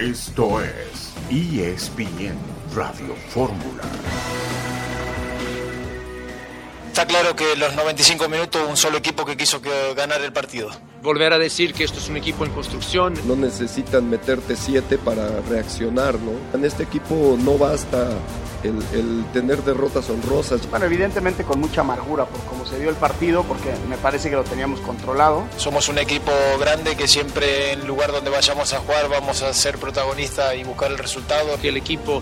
Esto es ESPN Radio Fórmula. Está claro que los 95 minutos un solo equipo que quiso ganar el partido. Volver a decir que esto es un equipo en construcción. No necesitan meterte siete para reaccionar, ¿no? En este equipo no basta el, tener derrotas honrosas. Bueno, evidentemente con mucha amargura por cómo se dio el partido, porque me parece que lo teníamos controlado. Somos un equipo grande que siempre en lugar donde vayamos a jugar vamos a ser protagonistas y buscar el resultado. Que el equipo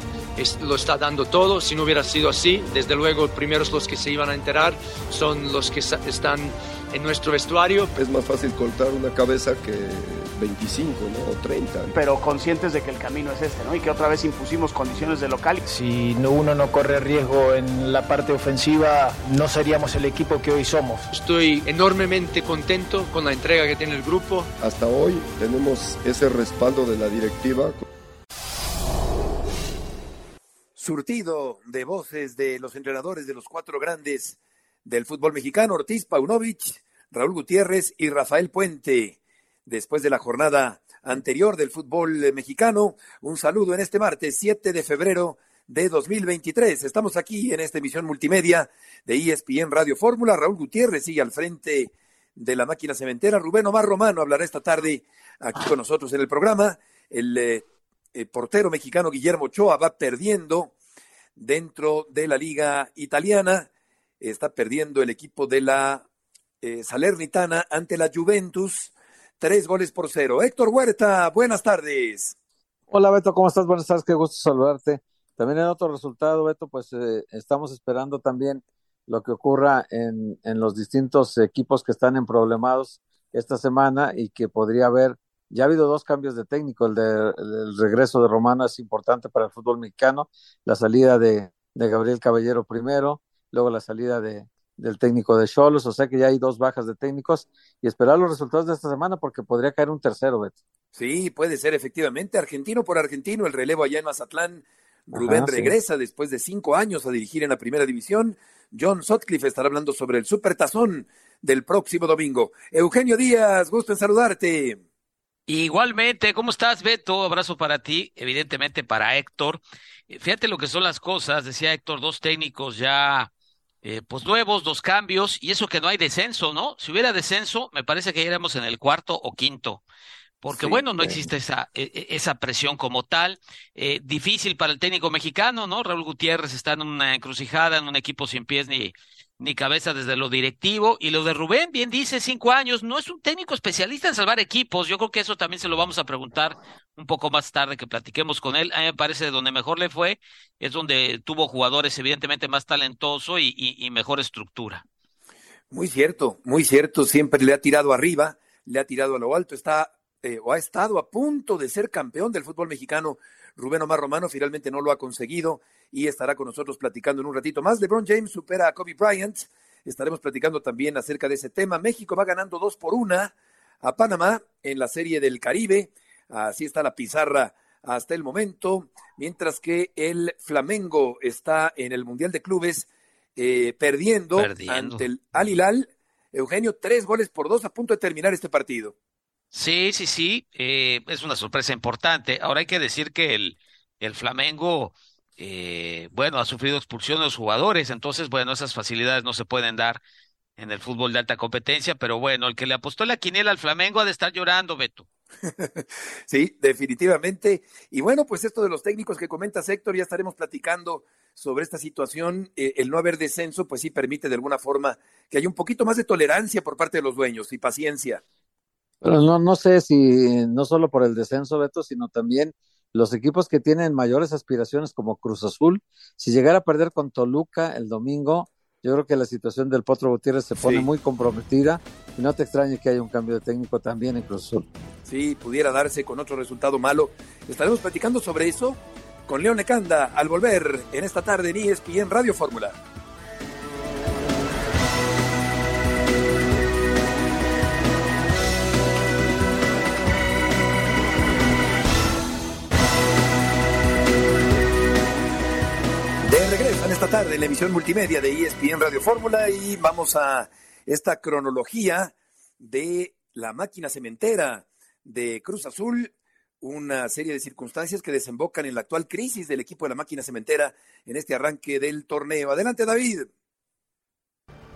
lo está dando todo, si no hubiera sido así, desde luego primeros los que se iban a enterar son los que están en nuestro vestuario. Es más fácil cortar una cabeza que 25 ¿no? o 30. Pero conscientes de que el camino es este, ¿no? Y que otra vez impusimos condiciones de local. Si uno no corre riesgo en la parte ofensiva, no seríamos el equipo que hoy somos. Estoy enormemente contento con la entrega que tiene el grupo. Hasta hoy tenemos ese respaldo de la directiva. Surtido de voces de los entrenadores de los cuatro grandes del fútbol mexicano, Ortiz Paunovic, Raúl Gutiérrez y Rafael Puente. Después de la jornada anterior del fútbol mexicano, un saludo en este martes 7 de febrero de 2023. Estamos aquí en esta emisión multimedia de ESPN Radio Fórmula. Raúl Gutiérrez sigue al frente de la máquina cementera. Rubén Omar Romano hablará esta tarde aquí con nosotros en el programa. El, eh, portero mexicano Guillermo Ochoa va perdiendo dentro de la liga italiana está perdiendo el equipo de la eh, Salernitana ante la Juventus, tres goles por cero. Héctor Huerta, buenas tardes. Hola Beto, ¿cómo estás? Buenas tardes, qué gusto saludarte. También en otro resultado, Beto, pues eh, estamos esperando también lo que ocurra en, en los distintos equipos que están en problemados esta semana y que podría haber, ya ha habido dos cambios de técnico, el, de, el regreso de Romano es importante para el fútbol mexicano, la salida de, de Gabriel Caballero primero, luego la salida de, del técnico de Cholos, o sea que ya hay dos bajas de técnicos y esperar los resultados de esta semana porque podría caer un tercero, Beto. Sí, puede ser efectivamente, argentino por argentino, el relevo allá en Mazatlán. Rubén regresa después de cinco años a dirigir en la primera división. John Sotcliffe estará hablando sobre el supertazón del próximo domingo. Eugenio Díaz, gusto en saludarte. Igualmente, ¿cómo estás, Beto? Abrazo para ti, evidentemente para Héctor. Fíjate lo que son las cosas, decía Héctor, dos técnicos ya eh, pues nuevos, dos cambios, y eso que no hay descenso, ¿no? Si hubiera descenso, me parece que ya iremos en el cuarto o quinto. Porque bueno, no existe esa, e, e, esa presión como tal. Eh, difícil para el técnico mexicano, ¿no? Raúl Gutiérrez está en una encrucijada, en un equipo sin pies ni, ni cabeza desde lo directivo. Y lo de Rubén, bien dice, cinco años, no es un técnico especialista en salvar equipos. Yo creo que eso también se lo vamos a preguntar un poco más tarde que platiquemos con él. A mí me parece de donde mejor le fue, es donde tuvo jugadores evidentemente más talentosos y, y, mejor estructura. Muy cierto, muy cierto. Siempre le ha tirado arriba, le ha tirado a lo alto. Está eh, o ha estado a punto de ser campeón del fútbol mexicano. Rubén Omar Romano finalmente no lo ha conseguido y estará con nosotros platicando en un ratito más. LeBron James supera a Kobe Bryant. Estaremos platicando también acerca de ese tema. México va ganando dos por una a Panamá en la Serie del Caribe. Así está la pizarra hasta el momento, mientras que el Flamengo está en el Mundial de Clubes eh, perdiendo, ante el Al Hilal. Eugenio, tres goles por dos a punto de terminar este partido. Sí, sí, sí, eh, es una sorpresa importante. Ahora hay que decir que el, el Flamengo eh, bueno, ha sufrido expulsión de los jugadores, entonces, bueno, esas facilidades no se pueden dar en el fútbol de alta competencia, pero bueno, el que le apostó la quiniela al Flamengo ha de estar llorando, Beto. sí, definitivamente. Y bueno, pues esto de los técnicos que comenta Héctor, ya estaremos platicando sobre esta situación. Eh, el no haber descenso, pues sí permite de alguna forma que haya un poquito más de tolerancia por parte de los dueños y paciencia. Pero no, no sé si no solo por el descenso, Beto, sino también los equipos que tienen mayores aspiraciones como Cruz Azul, si llegara a perder con Toluca el domingo, yo creo que la situación del Potro Gutiérrez se pone muy comprometida y no te extrañe que haya un cambio de técnico también en Cruz Azul. Sí, pudiera darse con otro resultado malo. Estaremos platicando sobre eso con León Lecanda al volver en esta tarde en ESPN Radio Fórmula. Esta tarde en la emisión multimedia de ESPN Radio Fórmula y vamos a esta cronología de la máquina cementera de Cruz Azul una serie de circunstancias que desembocan en la actual crisis del equipo de la máquina cementera en este arranque del torneo. Adelante, David.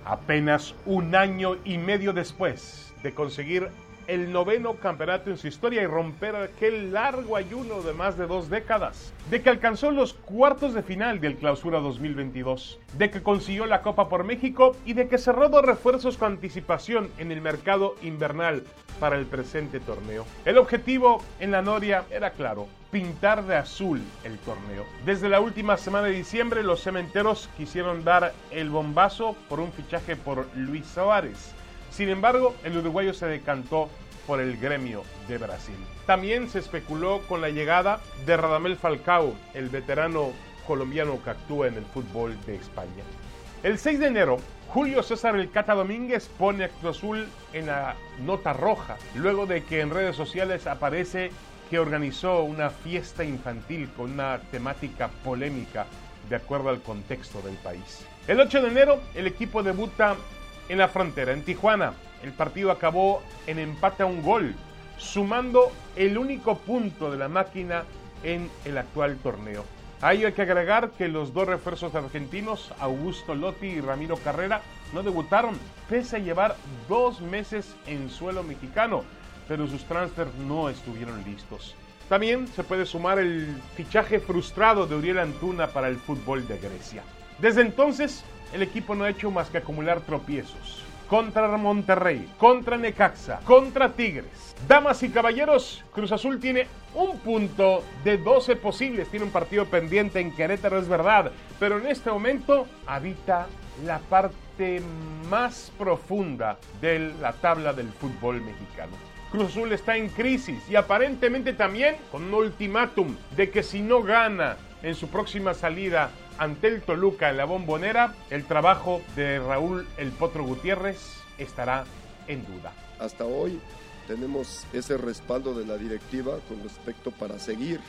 Apenas un año y medio después de conseguir el noveno campeonato en su historia y romper aquel largo ayuno de más de dos décadas, de que alcanzó los cuartos de final del Clausura 2022, de que consiguió la Copa por México y de que cerró dos refuerzos con anticipación en el mercado invernal para el presente torneo. El objetivo en la Noria era claro, pintar de azul el torneo. Desde la última semana de diciembre los cementeros quisieron dar el bombazo por un fichaje por Luis Suárez sin embargo, el uruguayo se decantó por el gremio de Brasil. También se especuló con la llegada de Radamel Falcao, el veterano colombiano que actúa en el fútbol de España. El 6 de enero, Julio César El Cata Domínguez pone a Cruz Azul en la nota roja, luego de que en redes sociales aparece que organizó una fiesta infantil con una temática polémica de acuerdo al contexto del país. El 8 de enero, el equipo debuta en la frontera, en Tijuana. El partido acabó en empate a un gol, sumando el único punto de la máquina en el actual torneo. Ahí hay que agregar que los dos refuerzos argentinos, Augusto Lotti y Ramiro Carrera, no debutaron, pese a llevar dos meses en suelo mexicano, pero sus transfers no estuvieron listos. También se puede sumar el fichaje frustrado de Uriel Antuna para el fútbol de Grecia. Desde entonces, el equipo no ha hecho más que acumular tropiezos. Contra Monterrey, contra Necaxa, contra Tigres. Damas y caballeros, Cruz Azul tiene un punto de 12 posibles. Tiene un partido pendiente en Querétaro, es verdad. Pero en este momento habita la parte más profunda de la tabla del fútbol mexicano. Cruz Azul está en crisis y aparentemente también con un ultimátum de que si no gana en su próxima salida ante el Toluca en la bombonera, el trabajo de Raúl El Potro Gutiérrez estará en duda. Hasta hoy tenemos ese respaldo de la directiva con respecto para seguir.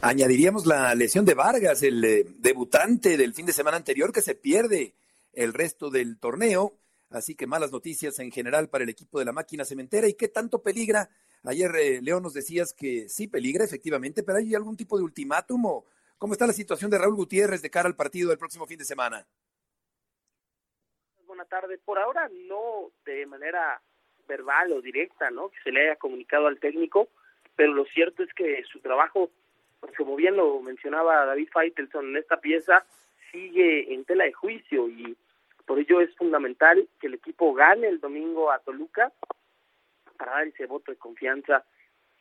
Añadiríamos la lesión de Vargas, el eh, debutante del fin de semana anterior que se pierde el resto del torneo. Así que malas noticias en general para el equipo de la máquina cementera. ¿Y qué tanto peligra Ayer, eh, León, nos decías que sí peligra, efectivamente, pero ¿hay algún tipo de ultimátum o cómo está la situación de Raúl Gutiérrez de cara al partido del próximo fin de semana? Buenas tardes. Por ahora no de manera verbal o directa, ¿no? Que se le haya comunicado al técnico, pero lo cierto es que su trabajo, pues como bien lo mencionaba David Feitelson en esta pieza, sigue en tela de juicio y por ello es fundamental que el equipo gane el domingo a Toluca para dar ese voto de confianza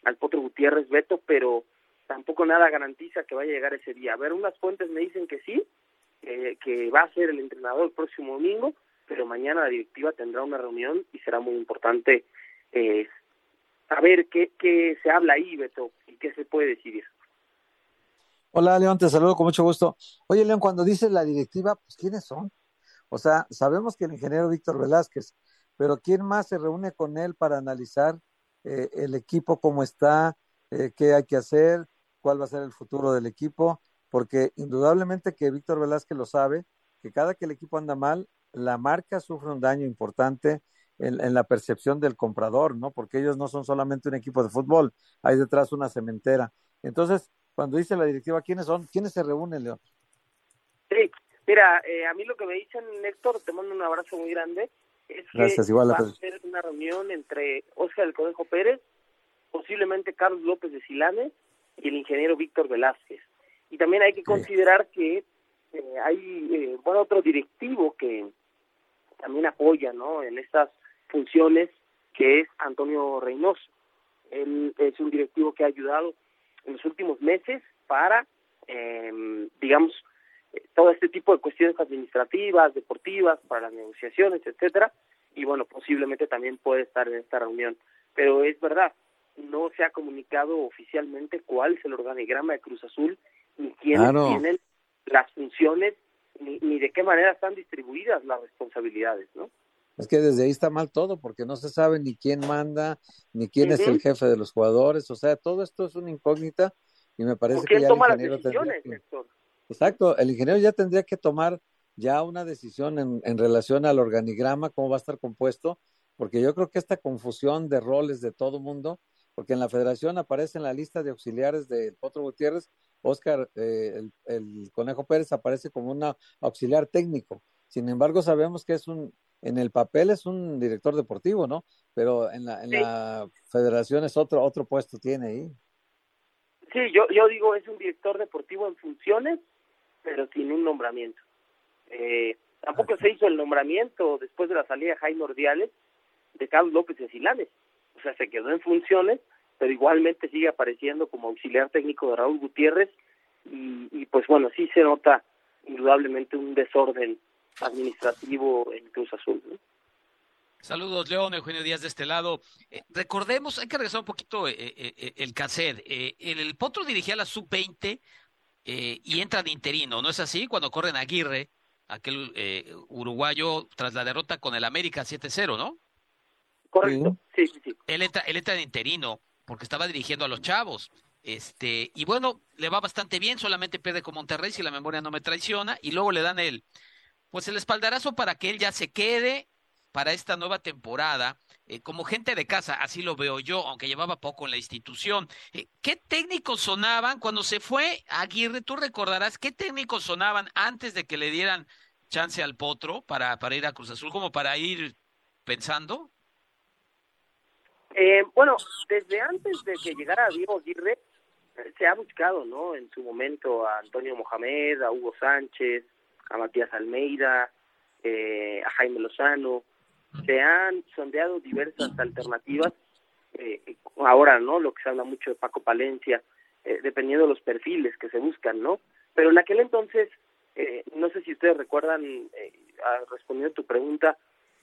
al Potro Gutiérrez Beto, pero tampoco nada garantiza que vaya a llegar ese día. A ver, unas fuentes me dicen que sí, que va a ser el entrenador el próximo domingo, pero mañana la directiva tendrá una reunión y será muy importante eh, saber qué, qué se habla ahí, Beto, y qué se puede decidir. Hola, León, te saludo con mucho gusto. Oye, León, cuando dices la directiva, pues ¿quiénes son? O sea, sabemos que el ingeniero Víctor Velázquez, pero ¿quién más se reúne con él para analizar eh, el equipo, cómo está, eh, qué hay que hacer, cuál va a ser el futuro del equipo? Porque indudablemente que Víctor Velázquez lo sabe, que cada que el equipo anda mal, la marca sufre un daño importante en, la percepción del comprador, ¿no? Porque ellos no son solamente un equipo de fútbol, hay detrás una cementera. Entonces, cuando dice la directiva, ¿quiénes son? ¿Quiénes se reúnen, León? Sí, mira, eh, a mí lo que me dicen, Héctor, te mando un abrazo muy grande, es Gracias, que igual va a ser una reunión entre Oscar del Conejo Pérez, posiblemente Carlos López de Silanes y el ingeniero Víctor Velázquez. Y también hay que considerar que eh, hay eh, bueno otro directivo que también apoya ¿no? en estas funciones, que es Antonio Reynoso. Él es un directivo que ha ayudado en los últimos meses para, eh, digamos, todo este tipo de cuestiones administrativas, deportivas, para las negociaciones, etcétera, y bueno, posiblemente también puede estar en esta reunión. Pero es verdad, no se ha comunicado oficialmente cuál es el organigrama de Cruz Azul, ni quiénes tienen las funciones, ni, ni de qué manera están distribuidas las responsabilidades, ¿no? Es que desde ahí está mal todo, porque no se sabe ni quién manda, ni quién es el jefe de los jugadores, o sea, todo esto es una incógnita y me parece que ya toma el las decisiones, tendría que- Héctor? Exacto, el ingeniero ya tendría que tomar ya una decisión en, en relación al organigrama, cómo va a estar compuesto, porque yo creo que esta confusión de roles de todo mundo, porque en la federación aparece en la lista de auxiliares del Potro Gutiérrez, Oscar, eh, el, el, Conejo Pérez aparece como un auxiliar técnico. Sin embargo, sabemos que es un, en el papel es un director deportivo, ¿no? Pero en la, en la federación es otro, otro puesto tiene ahí. Sí, yo, yo digo es un director deportivo en funciones, pero sin un nombramiento. Eh, tampoco se hizo el nombramiento después de la salida de Jaime Ordiales de Carlos López de Silanes. O sea, se quedó en funciones, pero igualmente sigue apareciendo como auxiliar técnico de Raúl Gutiérrez y, y pues bueno, sí se nota indudablemente un desorden administrativo en Cruz Azul. Saludos, León, Eugenio Díaz de este lado. Eh, recordemos, hay que regresar un poquito eh, eh, el cassette. el, Potro dirigía la sub-20 y entra de interino, ¿no es así? Cuando corren Aguirre, aquel uruguayo, tras la derrota con el América 7-0, ¿no? Correcto, sí, sí, sí. Él entra, él entra de interino porque estaba dirigiendo a los chavos. Este, y bueno, le va bastante bien, solamente pierde con Monterrey si la memoria no me traiciona, y luego le dan el, pues el espaldarazo para que él ya se quede para esta nueva temporada, eh, como gente de casa, así lo veo yo, aunque llevaba poco en la institución. Eh, ¿Qué técnicos sonaban cuando se fue Aguirre? Tú recordarás, ¿qué técnicos sonaban antes de que le dieran chance al Potro para, para ir a Cruz Azul, como para ir pensando? Eh, bueno, desde antes de que llegara Diego Aguirre, se ha buscado, ¿no? En su momento a Antonio Mohamed, a Hugo Sánchez, a Matías Almeida, a Jaime Lozano, se han sondeado diversas alternativas, eh, ahora, ¿no? Lo que se habla mucho de Paco Palencia, eh, dependiendo de los perfiles que se buscan, ¿no? Pero en aquel entonces, eh, no sé si ustedes recuerdan, eh, respondiendo a tu pregunta,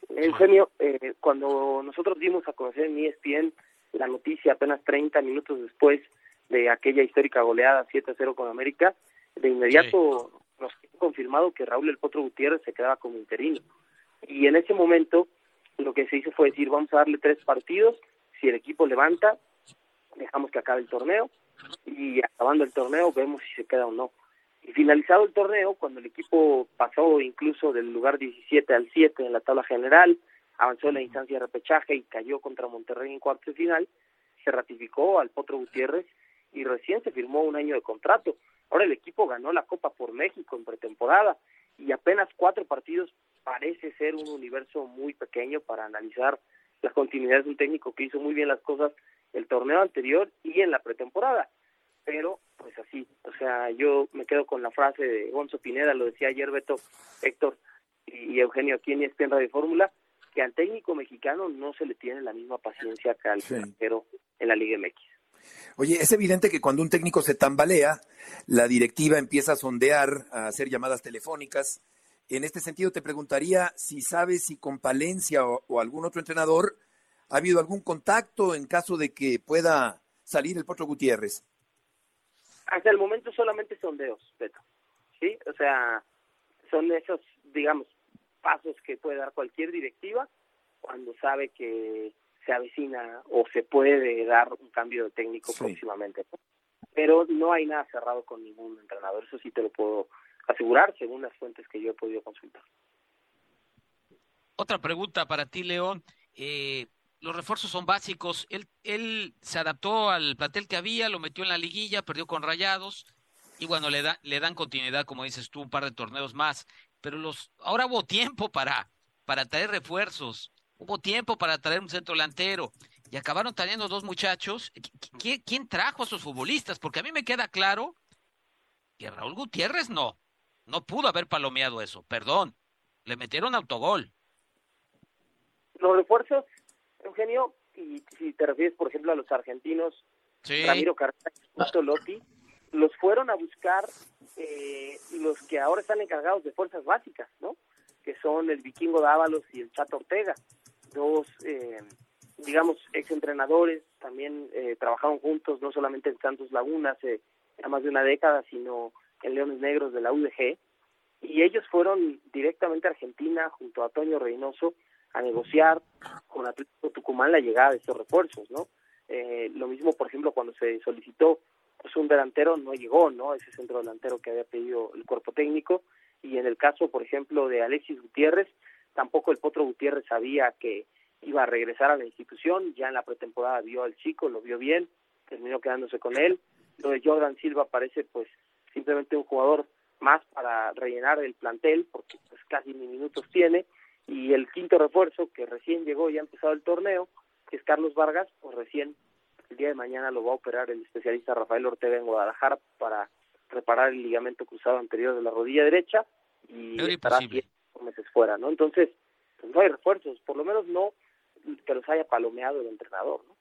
Eugenio, eh, cuando nosotros dimos a conocer en ESPN la noticia apenas 30 minutos después de aquella histórica goleada 7-0 con América, de inmediato nos confirmado que Raúl El Potro Gutiérrez se quedaba como interino. Y en ese momento lo que se hizo fue decir, vamos a darle tres partidos, si el equipo levanta, dejamos que acabe el torneo y acabando el torneo vemos si se queda o no. Y finalizado el torneo, cuando el equipo pasó incluso del lugar 17 al 7 en la tabla general, avanzó en la instancia de repechaje y cayó contra Monterrey en cuarto de final, se ratificó al Potro Gutiérrez y recién se firmó un año de contrato. Ahora el equipo ganó la Copa por México en pretemporada y apenas cuatro partidos parece ser un universo muy pequeño para analizar las continuidades de un técnico que hizo muy bien las cosas el torneo anterior y en la pretemporada. Pero, pues así, o sea, yo me quedo con la frase de Gonzo Pineda, lo decía ayer Beto, Héctor y Eugenio aquí en ESPN Radio Fórmula, que al técnico mexicano no se le tiene la misma paciencia que al extranjero en la Liga MX. Oye, es evidente que cuando un técnico se tambalea, la directiva empieza a sondear, a hacer llamadas telefónicas, en este sentido, te preguntaría si sabes si con Palencia o, algún otro entrenador ha habido algún contacto en caso de que pueda salir el Potro Gutiérrez. Hasta el momento solamente sondeos, Beto. ¿Sí? O sea, son esos, digamos, pasos que puede dar cualquier directiva cuando sabe que se avecina o se puede dar un cambio de técnico próximamente. Pero no hay nada cerrado con ningún entrenador, eso sí te lo puedo asegurar según las fuentes que yo he podido consultar. Otra pregunta para ti, León. Eh, los refuerzos son básicos. Él, él se adaptó al plantel que había, lo metió en la liguilla, perdió con Rayados y bueno, le, le dan continuidad, como dices tú, un par de torneos más. Pero los ahora hubo tiempo para, para traer refuerzos, hubo tiempo para traer un centro delantero y acabaron trayendo dos muchachos. ¿Quién, ¿Quién trajo a esos futbolistas? Porque a mí me queda claro que Raúl Gutiérrez no. No pudo haber palomeado eso, perdón. Le metieron autogol. Los refuerzos, Eugenio, y si te refieres, por ejemplo, a los argentinos, Ramiro Carrera y Lotti, los fueron a buscar eh, los que ahora están encargados de fuerzas básicas, ¿no? Que son el Vikingo Dávalos y el Chato Ortega, dos, eh, digamos, exentrenadores, también eh, trabajaron juntos, no solamente en Santos Laguna hace ya más de una década, sino en Leones Negros de la UDG, y ellos fueron directamente a Argentina junto a Toño Reynoso a negociar con Atlético Tucumán la llegada de estos refuerzos, ¿no? Eh, lo mismo, por ejemplo, cuando se solicitó pues un delantero no llegó, ¿no? Ese centro delantero que había pedido el cuerpo técnico y en el caso, por ejemplo, de Alexis Gutiérrez, tampoco el Potro Gutiérrez sabía que iba a regresar a la institución, ya en la pretemporada vio al chico, lo vio bien, terminó quedándose con él. Lo de Jordan Silva parece pues simplemente un jugador más para rellenar el plantel, porque pues casi ni minutos tiene, y el quinto refuerzo que recién llegó y ha empezado el torneo, que es Carlos Vargas, pues recién el día de mañana lo va a operar el especialista Rafael Ortega en Guadalajara para reparar el ligamento cruzado anterior de la rodilla derecha y estará diez meses fuera, ¿no? Entonces, pues no hay refuerzos, por lo menos no que los haya palomeado el entrenador, ¿no?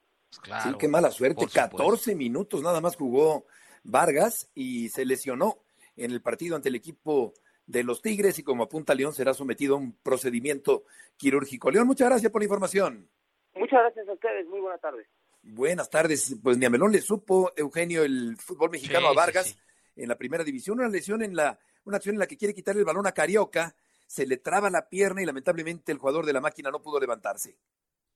Pues sí, qué mala suerte. 14 minutos nada más jugó Vargas y se lesionó en el partido ante el equipo de los Tigres y como apunta León será sometido a un procedimiento quirúrgico. León, muchas gracias por la información. Muchas gracias a ustedes, muy buenas tardes. Buenas tardes. Pues ni a Melón le supo, Eugenio, el fútbol mexicano a Vargas en la primera división. Una lesión en la, una acción en la que quiere quitar el balón a Carioca, se le traba la pierna y lamentablemente el jugador de la máquina no pudo levantarse.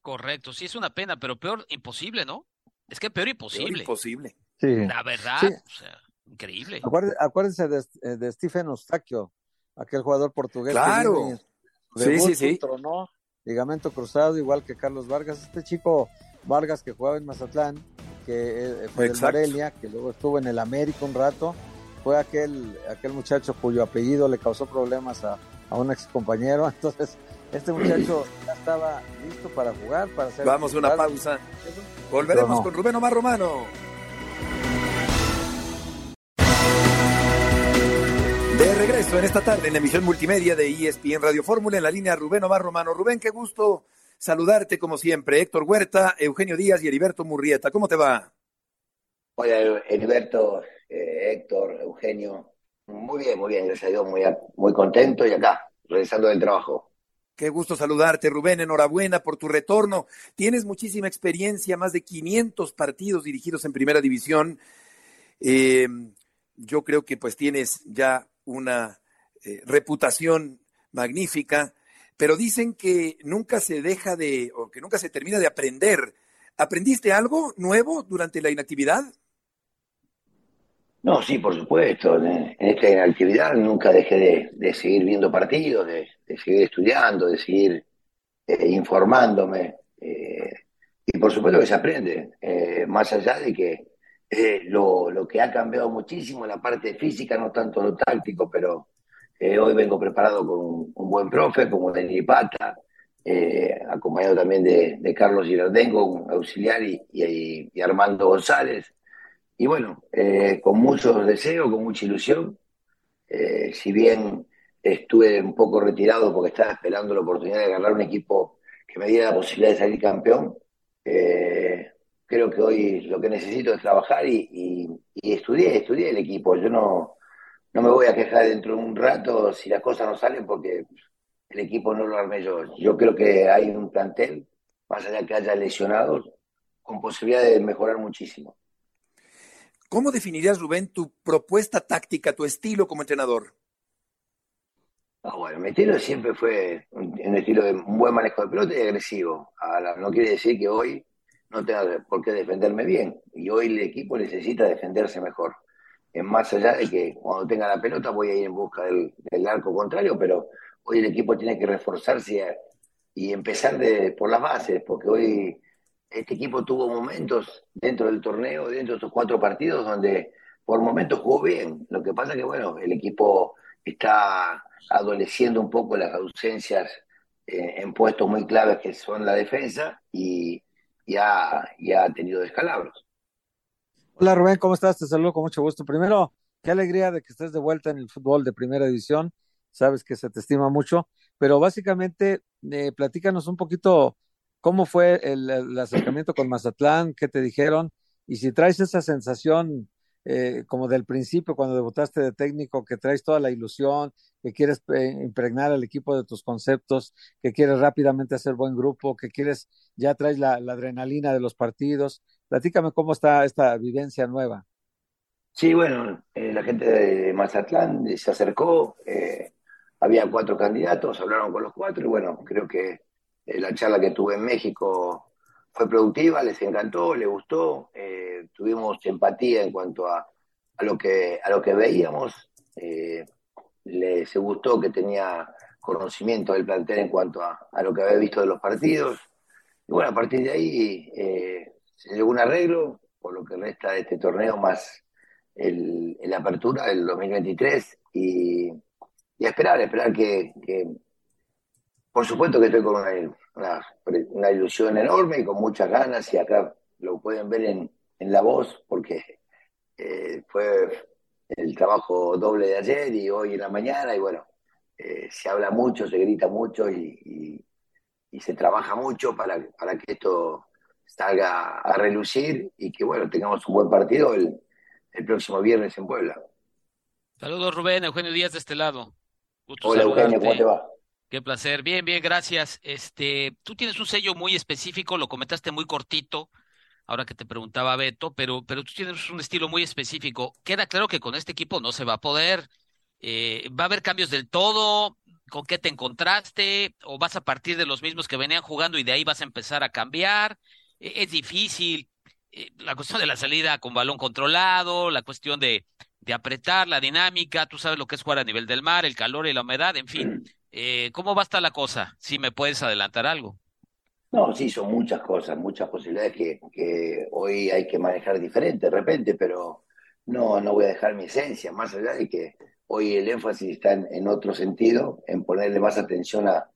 Correcto, sí es una pena, pero peor imposible, ¿no? Es que peor imposible. Peor imposible. Sí. La verdad, o sea, increíble. Acuérdense, de, eh, de, Stephen Eustaquio, aquel jugador portugués. Claro. sí, sí, sí. Tronó, ligamento cruzado, igual que Carlos Vargas. Este chico Vargas que jugaba en Mazatlán, que eh, fue de Morelia, que luego estuvo en el América un rato, fue aquel, aquel muchacho cuyo apellido le causó problemas a, a un ex compañero. Entonces, este muchacho ya estaba listo para jugar, para hacer. Vamos a una pausa. Volveremos con Rubén Omar Romano. En esta tarde en la emisión multimedia de ESPN Radio Fórmula en la línea Rubén Omar Romano. Rubén, qué gusto saludarte como siempre. Héctor Huerta, Eugenio Díaz y Heriberto Murrieta. ¿Cómo te va? Hola, Heriberto, eh, Héctor, Eugenio. Muy bien, muy bien, gracias a Dios, muy, muy contento y acá, regresando del trabajo. Qué gusto saludarte, Rubén. Enhorabuena por tu retorno. Tienes muchísima experiencia, más de 500 partidos dirigidos en Primera División. Eh, yo creo que pues tienes ya una eh, reputación magnífica, pero dicen que nunca se deja de, o que nunca se termina de aprender. ¿Aprendiste algo nuevo durante la inactividad? No, sí, por supuesto. En esta actividad nunca dejé de, seguir viendo partidos, de, seguir estudiando, de seguir eh, informándome. Eh, y por supuesto que se aprende, más allá de que lo, lo, que ha cambiado muchísimo la parte física, no tanto lo táctico, pero hoy vengo preparado con un, buen profe, como Denis Pata, acompañado también de, Carlos Girardengo, un auxiliar, y Armando González y bueno, eh, con muchos deseos, con mucha ilusión, eh, si bien estuve un poco retirado porque estaba esperando la oportunidad de agarrar un equipo que me diera la posibilidad de salir campeón, eh, creo que hoy lo que necesito es trabajar y, y, estudié, estudié el equipo. Yo no, no me voy a quejar dentro de un rato si las cosas no salen porque el equipo no lo armé yo. Yo creo que hay un plantel, más allá que haya lesionados, con posibilidad de mejorar muchísimo. ¿Cómo definirías, Rubén, tu propuesta táctica, tu estilo como entrenador? Ah, bueno, mi estilo siempre fue un, estilo de un buen manejo de pelota y agresivo. Ahora, no quiere decir que hoy no tenga por qué defenderme bien. Y hoy el equipo necesita defenderse mejor. Es más allá de que cuando tenga la pelota voy a ir en busca del, arco contrario, pero hoy el equipo tiene que reforzarse y empezar de, por las bases, porque hoy este equipo tuvo momentos dentro del torneo, dentro de estos cuatro partidos, donde por momentos jugó bien. Lo que pasa es que, bueno, el equipo está adoleciendo un poco las ausencias eh, en puestos muy claves que son la defensa y, ya ha, tenido descalabros. Hola Rubén, ¿cómo estás? Te saludo con mucho gusto. Primero, qué alegría de que estés de vuelta en el fútbol de primera división. Sabes que se te estima mucho, pero básicamente eh, platícanos un poquito ¿Cómo fue el, acercamiento con Mazatlán? ¿Qué te dijeron? Y si traes esa sensación eh, como del principio, cuando debutaste de técnico, que traes toda la ilusión, que quieres eh, impregnar al equipo de tus conceptos, que quieres rápidamente hacer buen grupo, que quieres, ya traes la, adrenalina de los partidos. Platícame cómo está esta vivencia nueva. Sí, bueno, eh, la gente de Mazatlán se acercó, había cuatro candidatos, hablaron con los cuatro y bueno, creo que eh, la charla que tuve en México fue productiva, les encantó, les gustó, eh, tuvimos empatía en cuanto a, a, lo, que, a lo que veíamos, eh, les gustó que tenía conocimiento del plantel en cuanto a, a, lo que había visto de los partidos, bueno, a partir de ahí eh, se llegó un arreglo por lo que resta de este torneo más el, la apertura del 2023 y, y a esperar, esperar que, por supuesto que estoy con una, una, ilusión enorme y con muchas ganas y acá lo pueden ver en, en la voz porque eh, fue el trabajo doble de ayer y hoy en la mañana y bueno, eh, se habla mucho, se grita mucho y, y, se trabaja mucho para, para que esto salga a relucir y que bueno, tengamos un buen partido el, el próximo viernes en Puebla. Saludos Rubén, Eugenio Díaz de este lado. Hola Eugenio, ¿cómo te va? Qué placer. Bien, bien, gracias. Este, tú tienes un sello muy específico, lo comentaste muy cortito, ahora que te preguntaba Beto, pero, pero tú tienes un estilo muy específico. Queda claro que con este equipo no se va a poder. Eh, ¿Va a haber cambios del todo? ¿Con qué te encontraste? ¿O vas a partir de los mismos que venían jugando y de ahí vas a empezar a cambiar? E, es difícil. Eh, la cuestión de la salida con balón controlado, la cuestión de, de apretar, la dinámica, tú sabes lo que es jugar a nivel del mar, el calor y la humedad, en fin. Eh, ¿Cómo va a estar la cosa? Si me puedes adelantar algo. No, sí, son muchas cosas, muchas posibilidades que, que hoy hay que manejar diferente de repente, pero no, no voy a dejar mi esencia, más allá de que hoy el énfasis está en, otro sentido, en ponerle más atención a,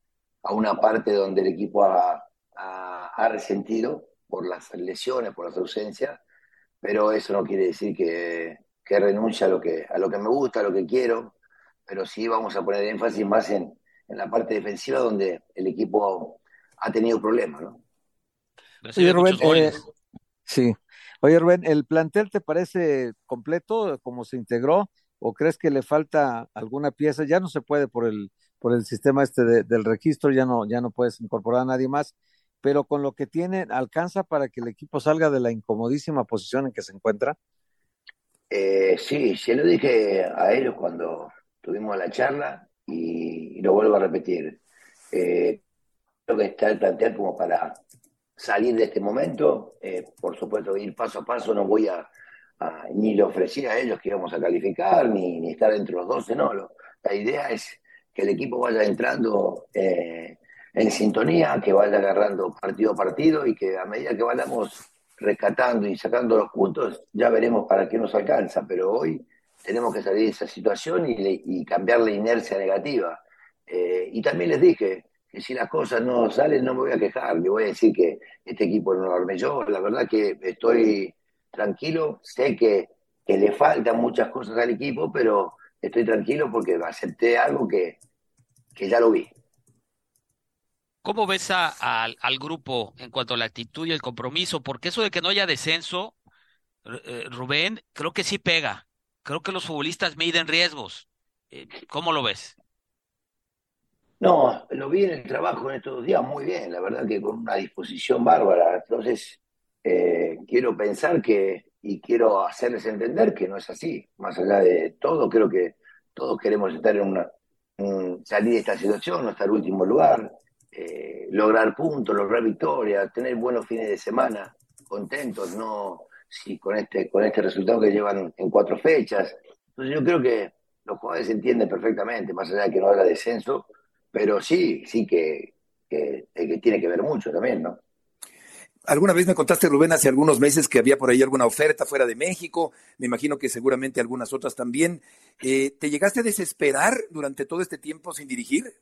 a una parte donde el equipo ha, ha, resentido por las lesiones, por las ausencias, pero eso no quiere decir que, que renuncie a lo que, a lo que me gusta, a lo que quiero, pero sí vamos a poner énfasis más en, en la parte defensiva donde el equipo ha tenido problemas, ¿no? Oye, Rubén, eh, sí. Oye, Rubén, ¿el plantel te parece completo, como se integró, o crees que le falta alguna pieza? Ya no se puede por el por el sistema este del registro, ya no ya no puedes incorporar a nadie más, pero con lo que tiene, ¿alcanza para que el equipo salga de la incomodísima posición en que se encuentra? Eh, sí, se lo dije a ellos cuando tuvimos la charla, y, lo vuelvo a repetir. Eh, creo que está el plantel como para salir de este momento. Eh, por supuesto, ir paso a paso, no voy a, ni le ofrecí a ellos que íbamos a calificar, ni, ni estar entre los 12, no. la idea es que el equipo vaya entrando eh, en sintonía, que vaya agarrando partido a partido y que a medida que vayamos rescatando y sacando los puntos, ya veremos para qué nos alcanza. Pero hoy tenemos que salir de esa situación y, cambiar la inercia negativa. Eh, y también les dije que si las cosas no salen no me voy a quejar, le voy a decir que este equipo no lo armé yo, la verdad que estoy tranquilo, sé que, que le faltan muchas cosas al equipo, pero estoy tranquilo porque acepté algo que, que ya lo vi. ¿Cómo ves al grupo en cuanto a la actitud y el compromiso? Porque eso de que no haya descenso, eh, Rubén, creo que sí pega creo que los futbolistas miden riesgos. Eh, ¿Cómo lo ves? No, lo vi en el trabajo en estos días muy bien, la verdad que con una disposición bárbara. Entonces, eh, quiero pensar que, y quiero hacerles entender que no es así. Más allá de todo, creo que todos queremos estar en una, salir de esta situación, no estar último lugar, eh, lograr puntos, lograr victorias, tener buenos fines de semana, contentos, no, sí, con este, con este resultado que llevan en cuatro fechas. Entonces yo creo que los jugadores entienden perfectamente, más allá de que no haga descenso, pero sí, sí que, que, que tiene que ver mucho también, ¿no? Alguna vez me contaste, Rubén, hace algunos meses que había por ahí alguna oferta fuera de México, me imagino que seguramente algunas otras también. Eh, ¿Te llegaste a desesperar durante todo este tiempo sin dirigir?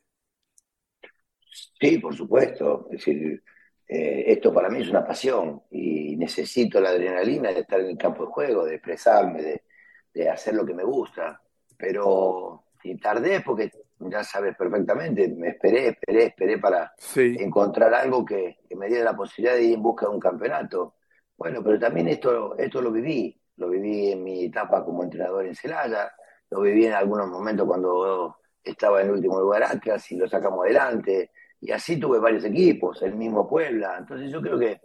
Sí, por supuesto. Es decir, eh, esto para mí es una pasión y necesito la adrenalina de estar en el campo de juego, de expresarme, de, hacer lo que me gusta. Pero si tardé, porque ya sabes perfectamente, me esperé, esperé, esperé para encontrar algo que, me diera la posibilidad de ir en busca de un campeonato. Bueno, pero también esto, esto lo viví, lo viví en mi etapa como entrenador en Celaya, lo viví en algunos momentos cuando estaba en el último lugar Atlas y lo sacamos adelante, y así tuve varios equipos, el mismo Puebla. Entonces yo creo que,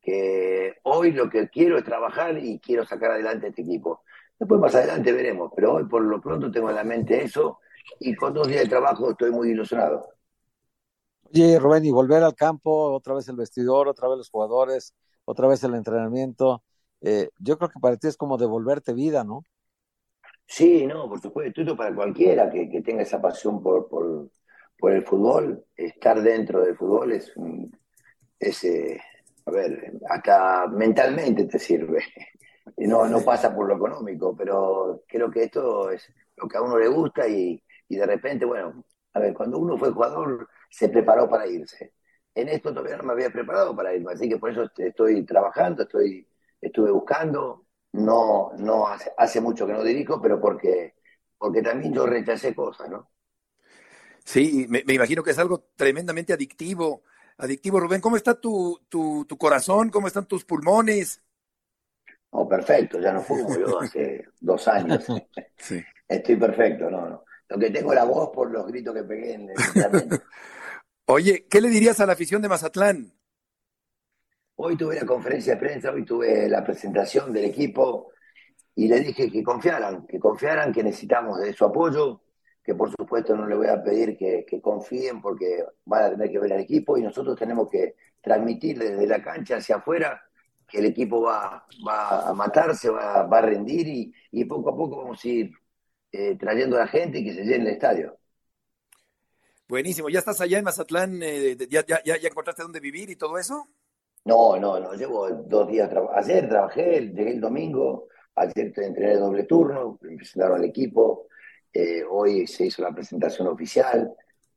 que hoy lo que quiero es trabajar y quiero sacar adelante este equipo. Después más adelante veremos, pero hoy por lo pronto tengo en la mente eso y con dos días de trabajo estoy muy ilusionado. Oye, Rubén, y volver al campo, otra vez el vestidor, otra vez los jugadores, otra vez el entrenamiento. Eh, yo creo que para ti es como devolverte vida, ¿no? Sí, no, por supuesto, esto para cualquiera que, que tenga esa pasión por, por, por el fútbol, estar dentro del fútbol es ese, a ver, hasta mentalmente te sirve. No, no pasa por lo económico, pero creo que esto es lo que a uno le gusta y, y de repente, bueno, a ver, cuando uno fue jugador se preparó para irse. En esto todavía no me había preparado para irme, así que por eso estoy trabajando, estoy, estuve buscando, no, no hace, hace mucho que no dirijo, pero porque, porque también yo rechacé cosas, ¿no? Sí, me, me, imagino que es algo tremendamente adictivo. Adictivo, Rubén, ¿cómo está tu, tu, tu corazón? ¿Cómo están tus pulmones? Oh, perfecto, ya no fumo yo hace dos años. Sí. Estoy perfecto, no, no. Lo que tengo la voz por los gritos que pegué en el Oye, ¿qué le dirías a la afición de Mazatlán? Hoy tuve la conferencia de prensa, hoy tuve la presentación del equipo y le dije que confiaran, que confiaran, que necesitamos de su apoyo, que por supuesto no le voy a pedir que, que confíen porque van a tener que ver al equipo y nosotros tenemos que transmitir desde la cancha hacia afuera que el equipo va, va a matarse, va, va a rendir y, y, poco a poco vamos a ir eh, trayendo a la gente y que se llene el estadio. Buenísimo, ¿ya estás allá en Mazatlán? Eh, ¿ya, ya, ya, encontraste dónde vivir y todo eso? No, no, no, llevo dos días, ayer trabajé, llegué el domingo, ayer entrené el doble turno, presentaron al equipo, eh, hoy se hizo la presentación oficial,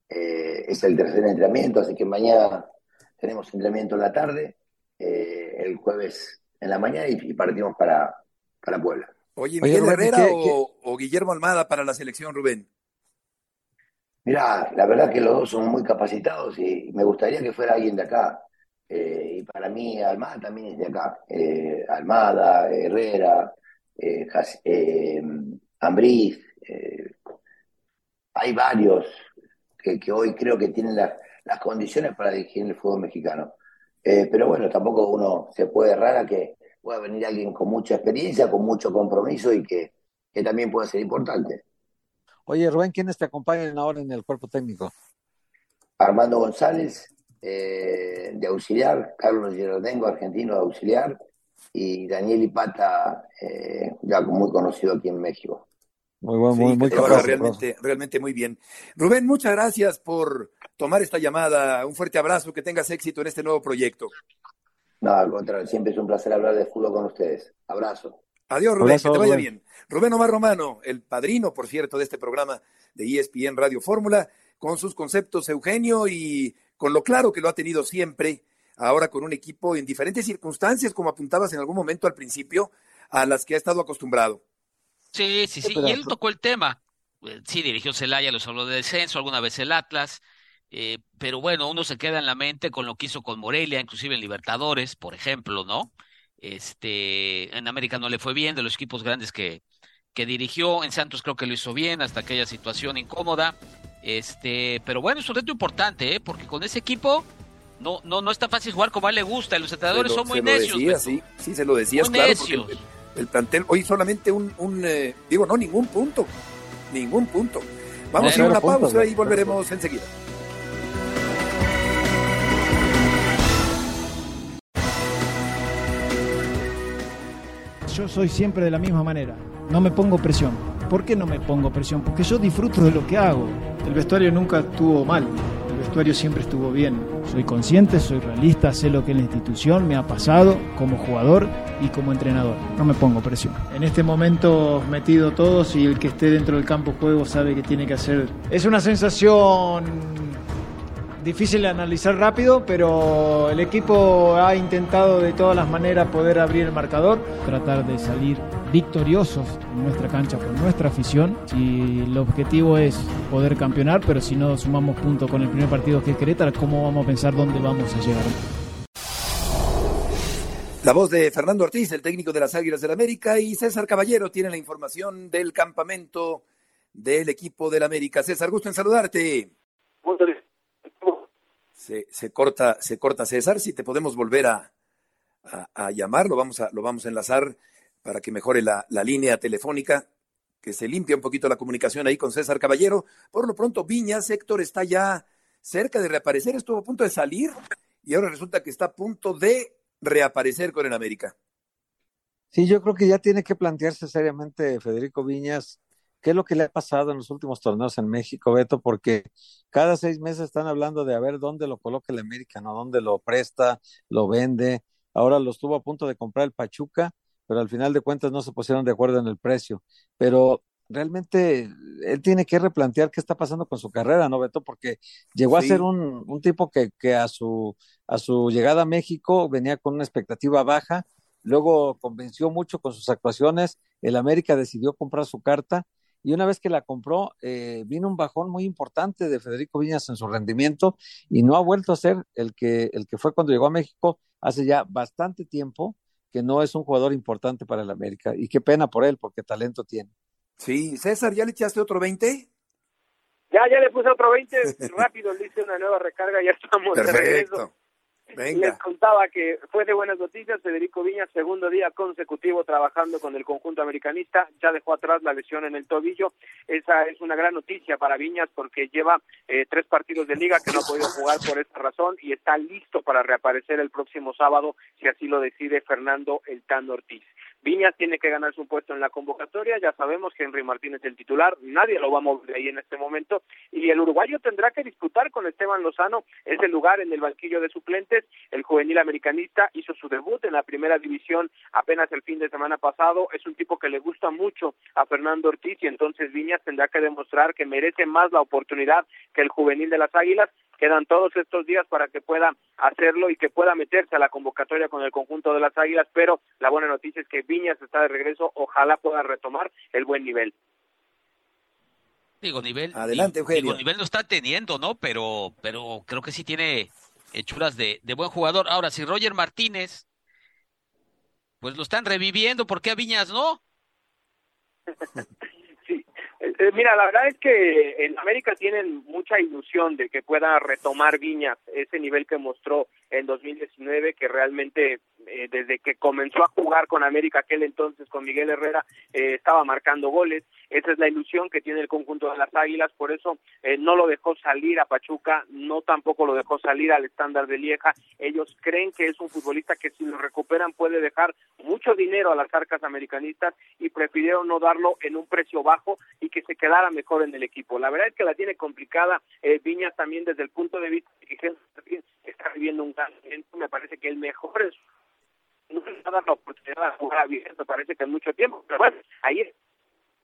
eh, es el tercer entrenamiento, así que mañana tenemos entrenamiento en la tarde, eh, el jueves en la mañana y, y partimos para, para Puebla. Oye, ¿Miguel Oye, Herrera ¿qué, o, qué? o, Guillermo Almada para la selección, Rubén? Mira, la verdad que los dos son muy capacitados y me gustaría que fuera alguien de acá. Eh, y para mí Almada también es de acá. Eh, Almada, Herrera, eh, Ambriz, hay varios que, que, hoy creo que tienen la, las condiciones para dirigir el fútbol mexicano. pero bueno, tampoco uno se puede errar a que pueda venir alguien con mucha experiencia, con mucho compromiso y que, que también puede ser importante. Oye, Rubén, ¿quiénes te acompañan ahora en el cuerpo técnico? Armando González, eh, de auxiliar, Carlos Girardengo, argentino de auxiliar, y Daniel Ipata, eh, ya muy conocido aquí en México. Muy bueno, muy, sí, muy capaz, realmente, realmente muy bien. Rubén, muchas gracias por tomar esta llamada. Un fuerte abrazo, que tengas éxito en este nuevo proyecto. No, al contrario, siempre es un placer hablar de fútbol con ustedes. Abrazo. Adiós, Rubén, Abrazo, que te vaya Rubén. bien. Rubén Omar Romano, el padrino, por cierto, de este programa de ESPN Radio Fórmula, con sus conceptos, Eugenio, y con lo claro que lo ha tenido siempre, ahora con un equipo en diferentes circunstancias, como apuntabas en algún momento al principio, a las que ha estado acostumbrado. Sí, sí, sí, y él tocó el tema. Sí, dirigió Celaya, los habló de descenso, alguna vez el Atlas, eh, pero bueno, uno se queda en la mente con lo que hizo con Morelia, inclusive en Libertadores, por ejemplo, ¿no? Este, en América no le fue bien, de los equipos grandes que, que dirigió, en Santos creo que lo hizo bien, hasta aquella situación incómoda. Este, pero bueno, es un reto importante, ¿eh? porque con ese equipo no, no, no está fácil jugar como a él le gusta, y los entrenadores lo, son muy se lo necios. Decía, sí, sí, se lo decías, muy claro, necios. porque el, el, plantel, hoy solamente un, un eh, digo, no, ningún punto, ningún punto. Vamos a ir a una pausa y volveremos enseguida. yo soy siempre de la misma manera. No me pongo presión. ¿Por qué no me pongo presión? Porque yo disfruto de lo que hago. El vestuario nunca estuvo mal. Vestuario siempre estuvo bien. Soy consciente, soy realista, sé lo que la institución me ha pasado como jugador y como entrenador. No me pongo presión. En este momento metido todos y el que esté dentro del campo juego sabe que tiene que hacer. Es una sensación difícil de analizar rápido, pero el equipo ha intentado de todas las maneras poder abrir el marcador, tratar de salir victoriosos en nuestra cancha con nuestra afición. Si el objetivo es poder campeonar, pero si no sumamos puntos con el primer partido que es Querétaro, ¿cómo vamos a pensar dónde vamos a llegar? La voz de Fernando Ortiz, el técnico de las Águilas del América, y César Caballero tiene la información del campamento del equipo del América. César, gusto en saludarte. Se, se, corta, se corta César, si te podemos volver a, a, a, llamar, lo vamos a, lo vamos a enlazar para que mejore la, la, línea telefónica, que se limpie un poquito la comunicación ahí con César Caballero. Por lo pronto, Viñas, Héctor está ya cerca de reaparecer, estuvo a punto de salir y ahora resulta que está a punto de reaparecer con el América. Sí, yo creo que ya tiene que plantearse seriamente Federico Viñas qué es lo que le ha pasado en los últimos torneos en México, Beto, porque cada seis meses están hablando de a ver dónde lo coloca el América, ¿no? Dónde lo presta, lo vende. Ahora lo estuvo a punto de comprar el Pachuca, pero al final de cuentas no se pusieron de acuerdo en el precio. Pero realmente él tiene que replantear qué está pasando con su carrera, ¿no, Beto? Porque llegó a ser un, un tipo que, que, a, su, a su llegada a México venía con una expectativa baja, luego convenció mucho con sus actuaciones, el América decidió comprar su carta y una vez que la compró, eh, vino un bajón muy importante de Federico Viñas en su rendimiento y no ha vuelto a ser el que, el que fue cuando llegó a México hace ya bastante tiempo que no es un jugador importante para el América y qué pena por él porque talento tiene. Sí, César, ¿ya le echaste otro 20? Ya, ya le puse otro 20, rápido le hice una nueva recarga, ya estamos Perfecto. de regreso. Venga. Les contaba que fue de buenas noticias, Federico Viñas, segundo día consecutivo trabajando con el conjunto americanista, ya dejó atrás la lesión en el tobillo, esa es una gran noticia para Viñas porque lleva eh, tres partidos de liga que no ha podido jugar por esta razón y está listo para reaparecer el próximo sábado si así lo decide Fernando El Tano Ortiz. Viñas tiene que ganarse un puesto en la convocatoria, ya sabemos que Henry Martínez es el titular, nadie lo va a mover ahí en este momento, y el uruguayo tendrá que disputar con Esteban Lozano. Ese lugar en el banquillo de suplentes, el juvenil americanista hizo su debut en la primera división apenas el fin de semana pasado, es un tipo que le gusta mucho a Fernando Ortiz y entonces Viñas tendrá que demostrar que merece más la oportunidad que el juvenil de las Águilas, quedan todos estos días para que pueda hacerlo y que pueda meterse a la convocatoria con el conjunto de las Águilas, pero la buena noticia es que Viñas está de regreso, ojalá pueda retomar el buen nivel. Digo, nivel. Adelante, digo, Eugenio. nivel no está teniendo, ¿no? Pero, pero creo que sí tiene hechuras de, de buen jugador. Ahora, si Roger Martínez, pues lo están reviviendo, ¿por qué a Viñas no? Eh, eh, mira, la verdad es que en América tienen mucha ilusión de que pueda retomar Viñas ese nivel que mostró en 2019, que realmente eh, desde que comenzó a jugar con América aquel entonces con Miguel Herrera eh, estaba marcando goles. Esa es la ilusión que tiene el conjunto de las Águilas, por eso eh, no lo dejó salir a Pachuca, no tampoco lo dejó salir al estándar de Lieja. Ellos creen que es un futbolista que si lo recuperan puede dejar mucho dinero a las arcas americanistas y prefirieron no darlo en un precio bajo y que se quedara mejor en el equipo. La verdad es que la tiene complicada eh, Viñas también desde el punto de vista de que está viviendo un gran me parece que el mejor es no le va la oportunidad de jugar abierto, parece que en mucho tiempo, pero bueno, ahí es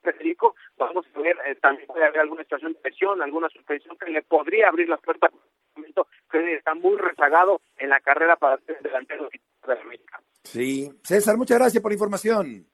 Federico, vamos a ver, eh, también puede haber alguna situación de presión, alguna suspensión que le podría abrir las puertas momento que está muy rezagado en la carrera para ser delantero de América. Sí. César, muchas gracias por la información.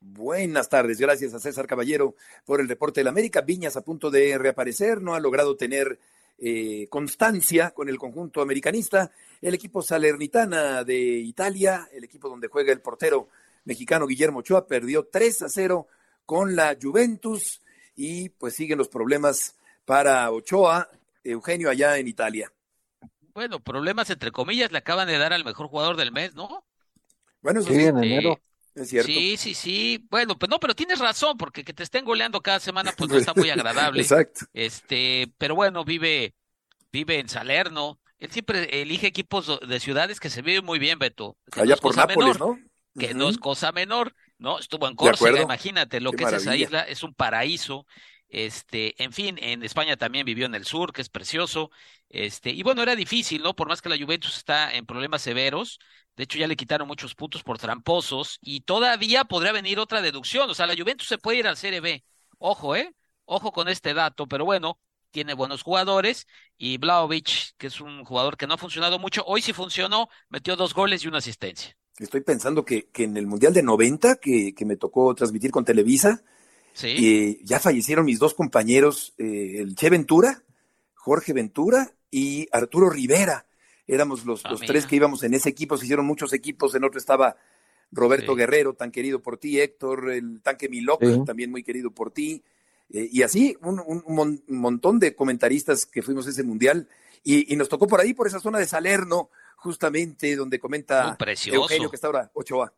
Buenas tardes, gracias a César Caballero por el reporte del América. Viñas a punto de reaparecer, no ha logrado tener eh, constancia con el conjunto americanista. El equipo salernitana de Italia, el equipo donde juega el portero mexicano Guillermo Ochoa, perdió 3 a 0 con la Juventus y pues siguen los problemas para Ochoa, Eugenio, allá en Italia. Bueno, problemas entre comillas le acaban de dar al mejor jugador del mes, ¿no? Bueno, eso Sí, sí, en enero. Es cierto. Sí, sí, sí. Bueno, pues no, pero tienes razón, porque que te estén goleando cada semana, pues no está muy agradable. Exacto. Este, pero bueno, vive, vive en Salerno. Él siempre elige equipos de ciudades que se viven muy bien, Beto. Que Allá por cosa Nápoles, menor, ¿no? Que no es cosa menor, ¿no? Estuvo en Córcega, imagínate lo Qué que es esa isla, es un paraíso. Este, en fin, en España también vivió en el sur, que es precioso. Este, y bueno, era difícil, ¿no? Por más que la Juventus está en problemas severos, de hecho ya le quitaron muchos puntos por tramposos y todavía podría venir otra deducción, o sea, la Juventus se puede ir al Serie B. Ojo, ¿eh? Ojo con este dato, pero bueno, tiene buenos jugadores y Vlaovic, que es un jugador que no ha funcionado mucho, hoy sí funcionó, metió dos goles y una asistencia. Estoy pensando que, que en el Mundial de 90, que, que me tocó transmitir con Televisa, Sí. y ya fallecieron mis dos compañeros, eh, el Che Ventura, Jorge Ventura y Arturo Rivera. Éramos los, Ah, los tres que íbamos en ese equipo, se hicieron muchos equipos, en otro estaba Roberto Sí. Guerrero, tan querido por ti, Héctor, el tanque Miloc, Sí. también muy querido por ti, eh, y así un, un mon- un montón de comentaristas que fuimos a ese mundial, y, y nos tocó por ahí, por esa zona de Salerno, justamente donde comenta precioso. Eugenio, que está ahora Ochoa.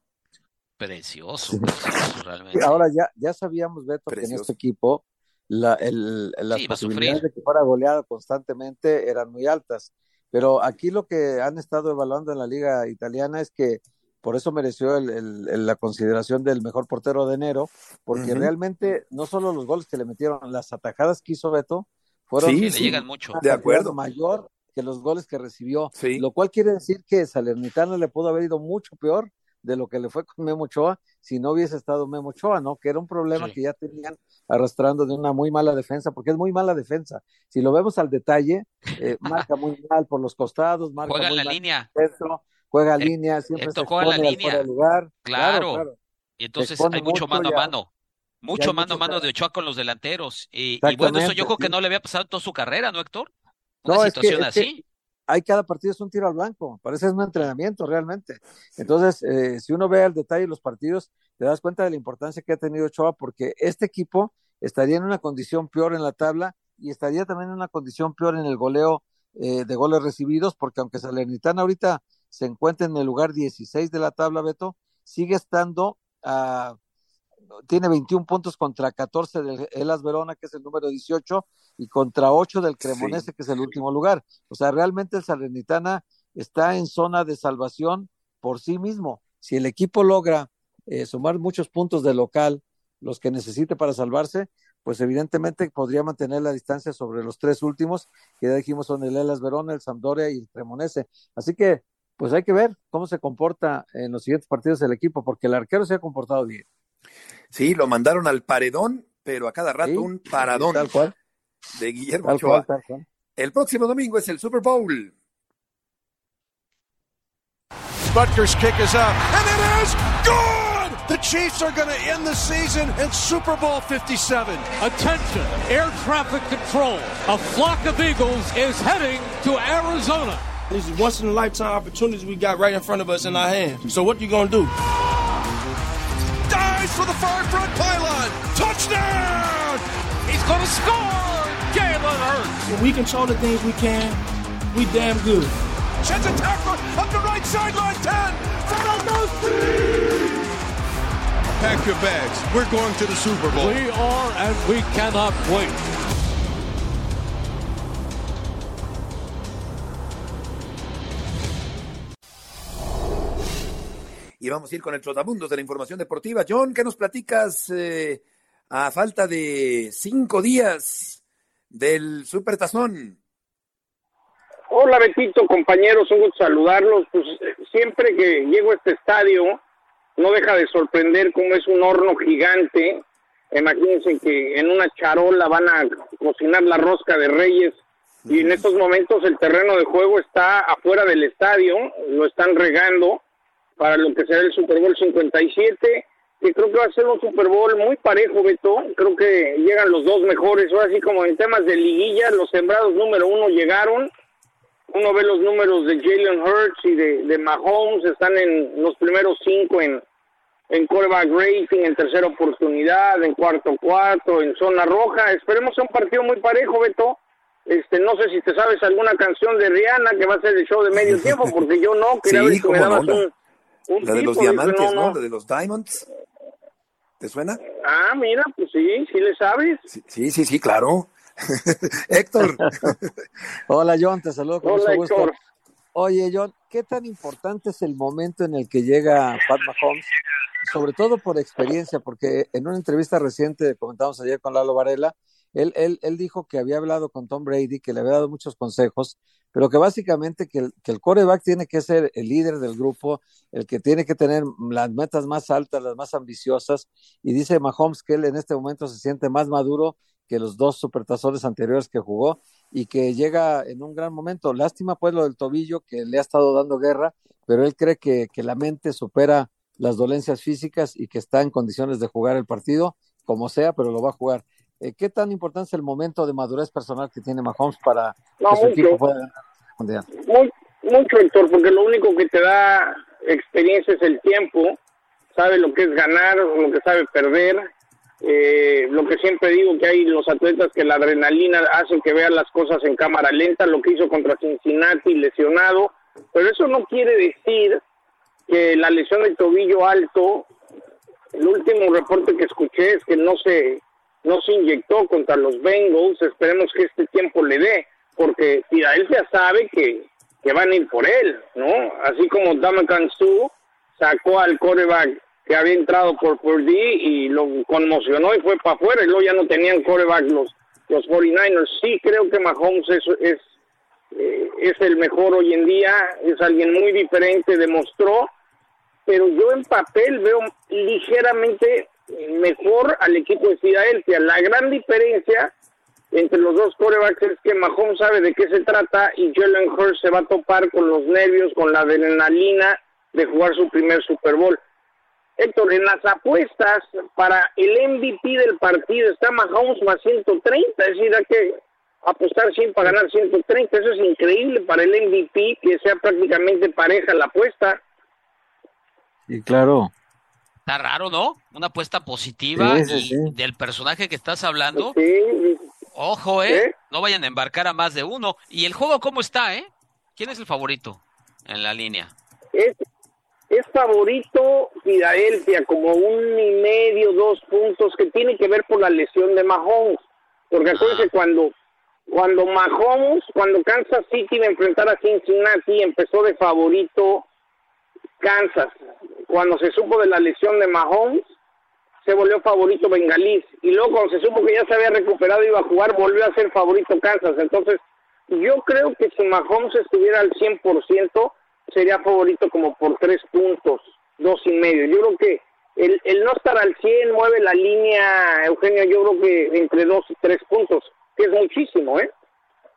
Precioso, precioso realmente. Ahora ya, ya sabíamos, Beto, que en este equipo la, el, las Sí, posibilidades de que fuera goleado constantemente eran muy altas. Pero aquí lo que han estado evaluando en la liga italiana es que por eso mereció el, el, la consideración del mejor portero de enero, porque realmente no solo los goles que le metieron, las atajadas que hizo Beto fueron sí, le llegan mucho. De acuerdo. mayor que los goles que recibió, lo cual quiere decir que Salernitana le pudo haber ido mucho peor de lo que le fue con Memo Ochoa si no hubiese estado Memo Ochoa, ¿no? Que era un problema que ya tenían arrastrando de una muy mala defensa, porque es muy mala defensa. Si lo vemos al detalle, eh, marca muy mal por los costados, marca juega muy la mal línea. Centro, juega línea, siempre se juega la línea. lugar. Claro. Y entonces hay mucho mano a mano. Mucho mano a mano de Ochoa con los delanteros. Y, bueno, eso yo creo que no le había pasado en toda su carrera, ¿no, Héctor? Una no, situación es que, así. Hay cada partido es un tiro al blanco, parece un entrenamiento realmente. Entonces, eh, si uno ve al detalle los partidos, te das cuenta de la importancia que ha tenido Ochoa, porque este equipo estaría en una condición peor en la tabla y estaría también en una condición peor en el goleo eh, de goles recibidos, porque aunque Salernitana ahorita se encuentra en el lugar 16 de la tabla, Beto, sigue estando a tiene 21 puntos contra 14 del Elas Verona, que es el número 18, y contra 8 del Cremonese, que es el último lugar. O sea, realmente el Salernitana está en zona de salvación por sí mismo. Si el equipo logra eh, sumar muchos puntos de local, los que necesite para salvarse, pues evidentemente podría mantener la distancia sobre los tres últimos, que ya dijimos son el Elas Verona, el Sampdoria y el Cremonese. Así que pues hay que ver cómo se comporta en los siguientes partidos el equipo, porque el arquero se ha comportado bien. Sí, lo mandaron al paredón, pero a cada rato un paradón tal cual. de Guillermo Tal Ochoa. cual, tal cual. El próximo domingo es el Super Bowl. Butker's kick is up, and it is good! The Chiefs are going to end the season in Super Bowl 57. Attention, air traffic control. A flock of eagles is heading to Arizona. These are once in a lifetime opportunities we got right in front of us in our hands. So what are you gonna do? Dives for the far front pylon. Touchdown! He's gonna score! Jalen Hurts! When we control the things we can, we damn good. Sheds a tackle up the right sideline. 10. Pack your bags. We're going to the Super Bowl. We are, and we cannot wait. Y vamos a ir con el trotamundos de la información deportiva. John, ¿qué nos platicas eh, a falta de cinco días del Super Tazón? Hola Betito, compañeros, un gusto saludarlos. Pues eh, siempre que llego a este estadio, no deja de sorprender cómo es un horno gigante. Imagínense que en una charola van a cocinar la rosca de reyes y en estos momentos el terreno de juego está afuera del estadio, lo están regando para lo que será el Super Bowl 57, que creo que va a ser un Super Bowl muy parejo, Beto. Creo que llegan los dos mejores, ahora sí como en temas de liguilla, los sembrados número uno llegaron. Uno ve los números de Jalen Hurts y de, de Mahomes, están en los primeros cinco en, en quarterback rating, en tercera oportunidad, en cuarto cuarto, en zona roja. Esperemos un partido muy parejo, Beto. Este, no sé si te sabes alguna canción de Rihanna que va a ser el show de medio tiempo, porque yo no, quería Sí, ver si me no, dabas un, un La de los diamantes, no. La de los diamonds. ¿Te suena? Ah, mira, pues sí, sí le sabes. Sí, sí, sí, claro. Héctor. Hola John, te saludo con Hola, mucho gusto. Héctor. Oye John, ¿qué tan importante es el momento en el que llega Pat Mahomes? Sobre todo por experiencia, porque en una entrevista reciente, comentamos ayer con Lalo Varela, él, él, él dijo que había hablado con Tom Brady, que le había dado muchos consejos, pero que básicamente que el, que el quarterback tiene que ser el líder del grupo, el que tiene que tener las metas más altas, las más ambiciosas, y dice Mahomes que él en este momento se siente más maduro que los dos supertazones anteriores que jugó y que llega en un gran momento. Lástima pues lo del tobillo que le ha estado dando guerra, pero él cree que, que la mente supera las dolencias físicas y que está en condiciones de jugar el partido, como sea, pero lo va a jugar. Eh, ¿Qué tan importante es el momento de madurez personal que tiene Mahomes para No, que su mucho. equipo pueda ganar mundial? Muy, mucho, Héctor, porque lo único que te da experiencia es el tiempo. Sabe lo que es ganar, lo que sabe perder. Eh, lo que siempre digo que hay los atletas que la adrenalina hace que vean las cosas en cámara lenta, lo que hizo contra Cincinnati lesionado, pero eso no quiere decir que la lesión del tobillo alto, el último reporte que escuché es que no se no se inyectó contra los Bengals, esperemos que este tiempo le dé, porque Filadelfia sabe que, que van a ir por él, ¿no? Así como Damakan Su sacó al coreback que había entrado por Purdy y lo conmocionó y fue para afuera y luego ya no tenían coreback los, los 49ers. Sí creo que Mahomes es, es, eh, es el mejor hoy en día, es alguien muy diferente, demostró, pero yo en papel veo ligeramente mejor al equipo de Filadelfia. La gran diferencia entre los dos corebacks es que Mahomes sabe de qué se trata y Jalen Hurst se va a topar con los nervios, con la adrenalina de jugar su primer Super Bowl. Héctor, en las apuestas para el MVP del partido está Mahomes más 130, es decir, hay que apostar 100 para ganar 130, eso es increíble para el MVP que sea prácticamente pareja la apuesta. Y claro. Está raro, ¿no? Una apuesta positiva y del personaje que estás hablando. Ojo, ¿eh? No vayan a embarcar a más de uno. ¿Y el juego cómo está, eh? ¿Quién es el favorito en la línea? Es, es favorito Filadelfia, como un y medio, dos puntos, que tiene que ver por la lesión de Mahomes. Porque acuérdense, ah. cuando, cuando Mahomes, cuando Kansas City iba a enfrentar a Cincinnati, empezó de favorito Kansas. Cuando se supo de la lesión de Mahomes, se volvió favorito Bengalís. Y luego cuando se supo que ya se había recuperado y iba a jugar, volvió a ser favorito Kansas. Entonces, yo creo que si Mahomes estuviera al 100%, sería favorito como por tres puntos, dos y medio. Yo creo que el, el no estar al 100 mueve la línea, Eugenio, yo creo que entre dos y tres puntos, que es muchísimo, ¿eh?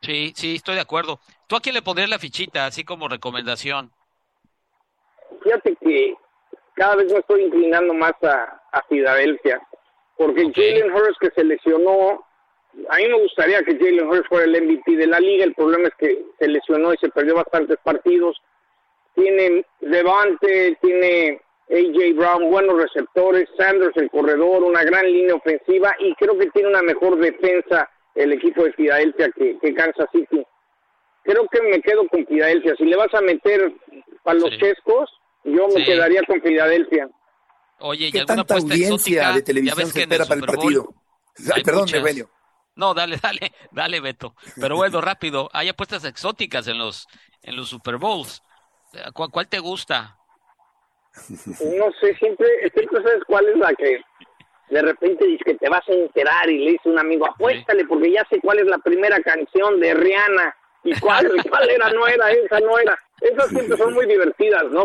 Sí, sí, estoy de acuerdo. ¿Tú a quién le pondrías la fichita, así como recomendación? Fíjate que cada vez me estoy inclinando más a, a Filadelfia, porque Jalen Hurst que se lesionó, a mí me gustaría que Jalen Hurst fuera el MVP de la liga, el problema es que se lesionó y se perdió bastantes partidos, tiene Levante, tiene AJ Brown, buenos receptores, Sanders el corredor, una gran línea ofensiva y creo que tiene una mejor defensa el equipo de Filadelfia que, Kansas City. Creo que me quedo con Filadelfia. Si le vas a meter para los chescos, yo me quedaría con Filadelfia. Oye, ¿qué tanta audiencia de televisión se espera para el partido? perdón, Evelio. No, dale, dale, dale, Beto. Pero bueno, rápido. Hay apuestas exóticas en los en los Super Bowls. ¿Cuál, te gusta? No sé, siempre, siempre sabes cuál es la que de repente dices que te vas a enterar y le dice un amigo, apuéstale porque ya sé cuál es la primera canción de Rihanna y cuál, cuál era, no era, esa no era. Esas siempre son muy divertidas, ¿no?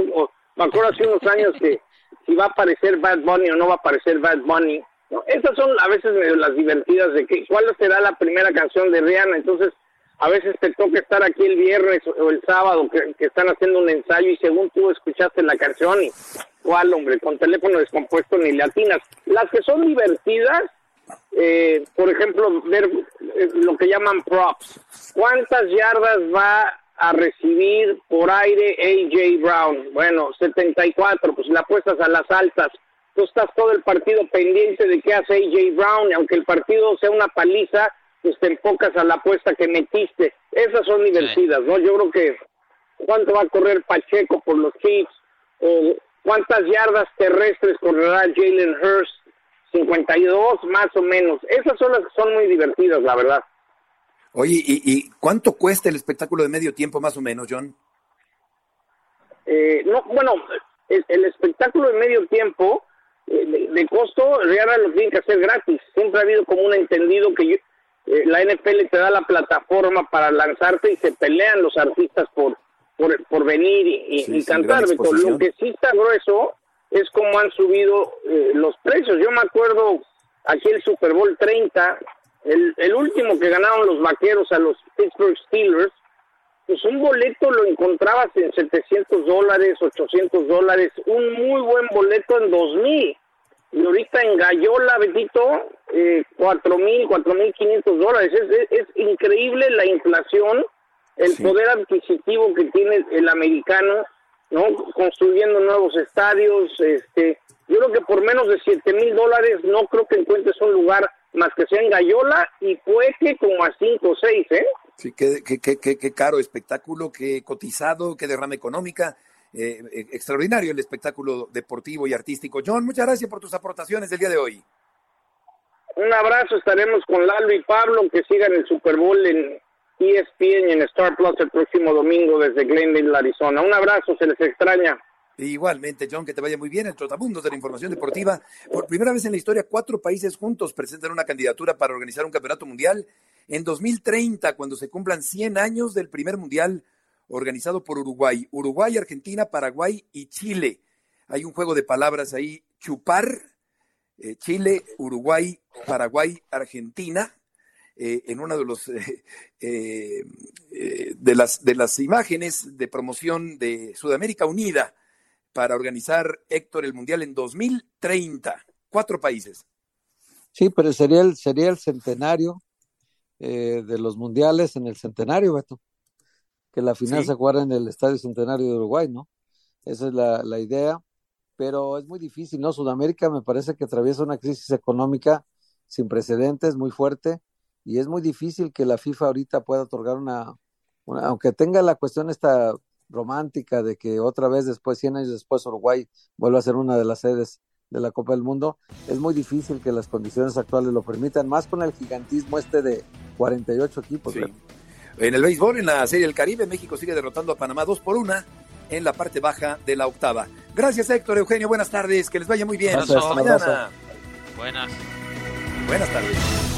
Me acuerdo hace unos años que si va a aparecer Bad Bunny o no va a aparecer Bad Bunny. ¿no? Esas son a veces las divertidas de que cuál será la primera canción de Rihanna. Entonces, a veces te toca estar aquí el viernes o el sábado que, están haciendo un ensayo y según tú escuchaste la canción y cuál hombre con teléfono descompuesto ni latinas las que son divertidas eh, por ejemplo ver eh, lo que llaman props cuántas yardas va a recibir por aire AJ Brown bueno 74 pues la apuestas a las altas tú estás todo el partido pendiente de qué hace AJ Brown aunque el partido sea una paliza pues te enfocas a la apuesta que metiste. Esas son divertidas, ¿no? Yo creo que cuánto va a correr Pacheco por los Chiefs, o cuántas yardas terrestres correrá Jalen Hurst, 52 más o menos. Esas son las que son muy divertidas, la verdad. Oye, ¿y, cuánto cuesta el espectáculo de medio tiempo más o menos, John? Eh, no, bueno, el, espectáculo de medio tiempo eh, de, costo, ahora lo tienen que hacer gratis. Siempre ha habido como un entendido que yo, eh, la NFL te da la plataforma para lanzarte y se pelean los artistas por por, venir y, cantar. Lo que sí está grueso es cómo han subido eh, los precios. Yo me acuerdo aquí el Super Bowl 30, el, el último que ganaron los vaqueros a los Pittsburgh Steelers, pues un boleto lo encontrabas en 700 dólares, 800 dólares, un muy buen boleto en 2000 y ahorita en Gallola, Betito, eh, cuatro mil, cuatro mil quinientos dólares. Es, increíble la inflación, el poder adquisitivo que tiene el americano, ¿no? Construyendo nuevos estadios, este, yo creo que por menos de siete mil dólares no creo que encuentres un lugar más que sea en Gallola y que como a cinco o seis, ¿eh? Sí, qué, qué, qué, qué caro espectáculo, qué cotizado, qué derrama económica. Eh, eh, extraordinario el espectáculo deportivo y artístico. John, muchas gracias por tus aportaciones del día de hoy. Un abrazo, estaremos con Lalo y Pablo, que sigan el Super Bowl en ESPN y en Star Plus el próximo domingo desde Glendale, Arizona. Un abrazo, se les extraña. Igualmente, John, que te vaya muy bien. El Trotamundos de la Información Deportiva. Por primera vez en la historia, cuatro países juntos presentan una candidatura para organizar un campeonato mundial en 2030, cuando se cumplan 100 años del primer mundial organizado por Uruguay. Uruguay, Argentina, Paraguay y Chile. Hay un juego de palabras ahí, chupar, eh, Chile, Uruguay, Paraguay, Argentina. Eh, en una de los eh, de las de las imágenes de promoción de Sudamérica Unida para organizar Héctor el Mundial en 2030. Cuatro países. Sí, pero sería el, sería el centenario de los mundiales en el centenario, Beto. Que la final se jugara en el Estadio Centenario de Uruguay, ¿no? Esa es la, la idea pero es muy difícil, ¿no? Sudamérica me parece que atraviesa una crisis económica sin precedentes, muy fuerte, y es muy difícil que la FIFA ahorita pueda otorgar una, aunque tenga la cuestión esta romántica de que otra vez después, 100 años después, Uruguay vuelva a ser una de las sedes de la Copa del Mundo, es muy difícil que las condiciones actuales lo permitan, más con el gigantismo este de 48 equipos. En el béisbol, en la Serie del Caribe, México sigue derrotando a Panamá 2 por 1 en la parte baja de la octava. Gracias, Héctor Eugenio. Buenas tardes. Que les vaya muy bien. Hasta mañana. Buenas. Buenas tardes.